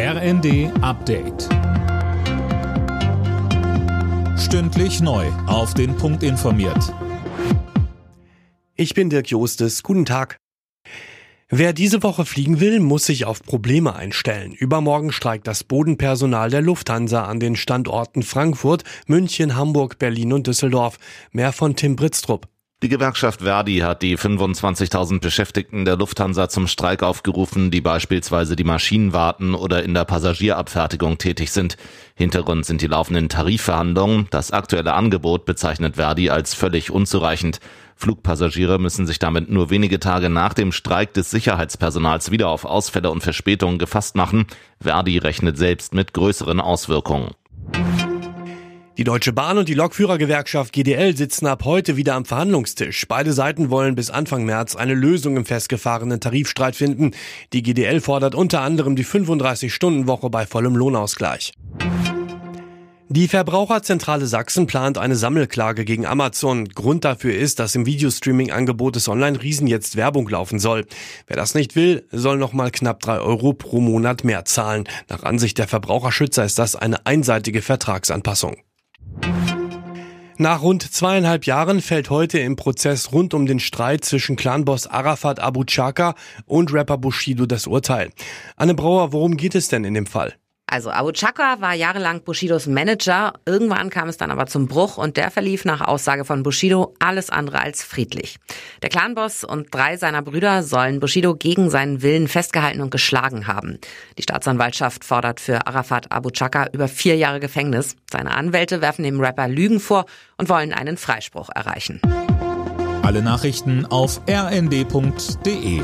RND Update. Stündlich neu. Auf den Punkt informiert. Ich bin Dirk Jostes. Guten Tag. Wer diese Woche fliegen will, muss sich auf Probleme einstellen. Übermorgen streikt das Bodenpersonal der Lufthansa an den Standorten Frankfurt, München, Hamburg, Berlin und Düsseldorf. Mehr von Tim Britztrup. Die Gewerkschaft Verdi hat die 25.000 Beschäftigten der Lufthansa zum Streik aufgerufen, die beispielsweise die Maschinen warten oder in der Passagierabfertigung tätig sind. Hintergrund sind die laufenden Tarifverhandlungen. Das aktuelle Angebot bezeichnet Verdi als völlig unzureichend. Flugpassagiere müssen sich damit nur wenige Tage nach dem Streik des Sicherheitspersonals wieder auf Ausfälle und Verspätungen gefasst machen. Verdi rechnet selbst mit größeren Auswirkungen. Die Deutsche Bahn und die Lokführergewerkschaft GDL sitzen ab heute wieder am Verhandlungstisch. Beide Seiten wollen bis Anfang März eine Lösung im festgefahrenen Tarifstreit finden. Die GDL fordert unter anderem die 35-Stunden-Woche bei vollem Lohnausgleich. Die Verbraucherzentrale Sachsen plant eine Sammelklage gegen Amazon. Grund dafür ist, dass im Videostreaming-Angebot des Online-Riesen jetzt Werbung laufen soll. Wer das nicht will, soll nochmal knapp drei Euro pro Monat mehr zahlen. Nach Ansicht der Verbraucherschützer ist das eine einseitige Vertragsanpassung. Nach rund zweieinhalb Jahren fällt heute im Prozess rund um den Streit zwischen Clanboss Arafat Abu Chaka und Rapper Bushido das Urteil. Anne Brauer, worum geht es denn in dem Fall? Also Abu Chaka war jahrelang Bushidos Manager. Irgendwann kam es dann aber zum Bruch und der verlief nach Aussage von Bushido alles andere als friedlich. Der Clanboss und drei seiner Brüder sollen Bushido gegen seinen Willen festgehalten und geschlagen haben. Die Staatsanwaltschaft fordert für Arafat Abu Chaka über vier Jahre Gefängnis. Seine Anwälte werfen dem Rapper Lügen vor und wollen einen Freispruch erreichen. Alle Nachrichten auf rnd.de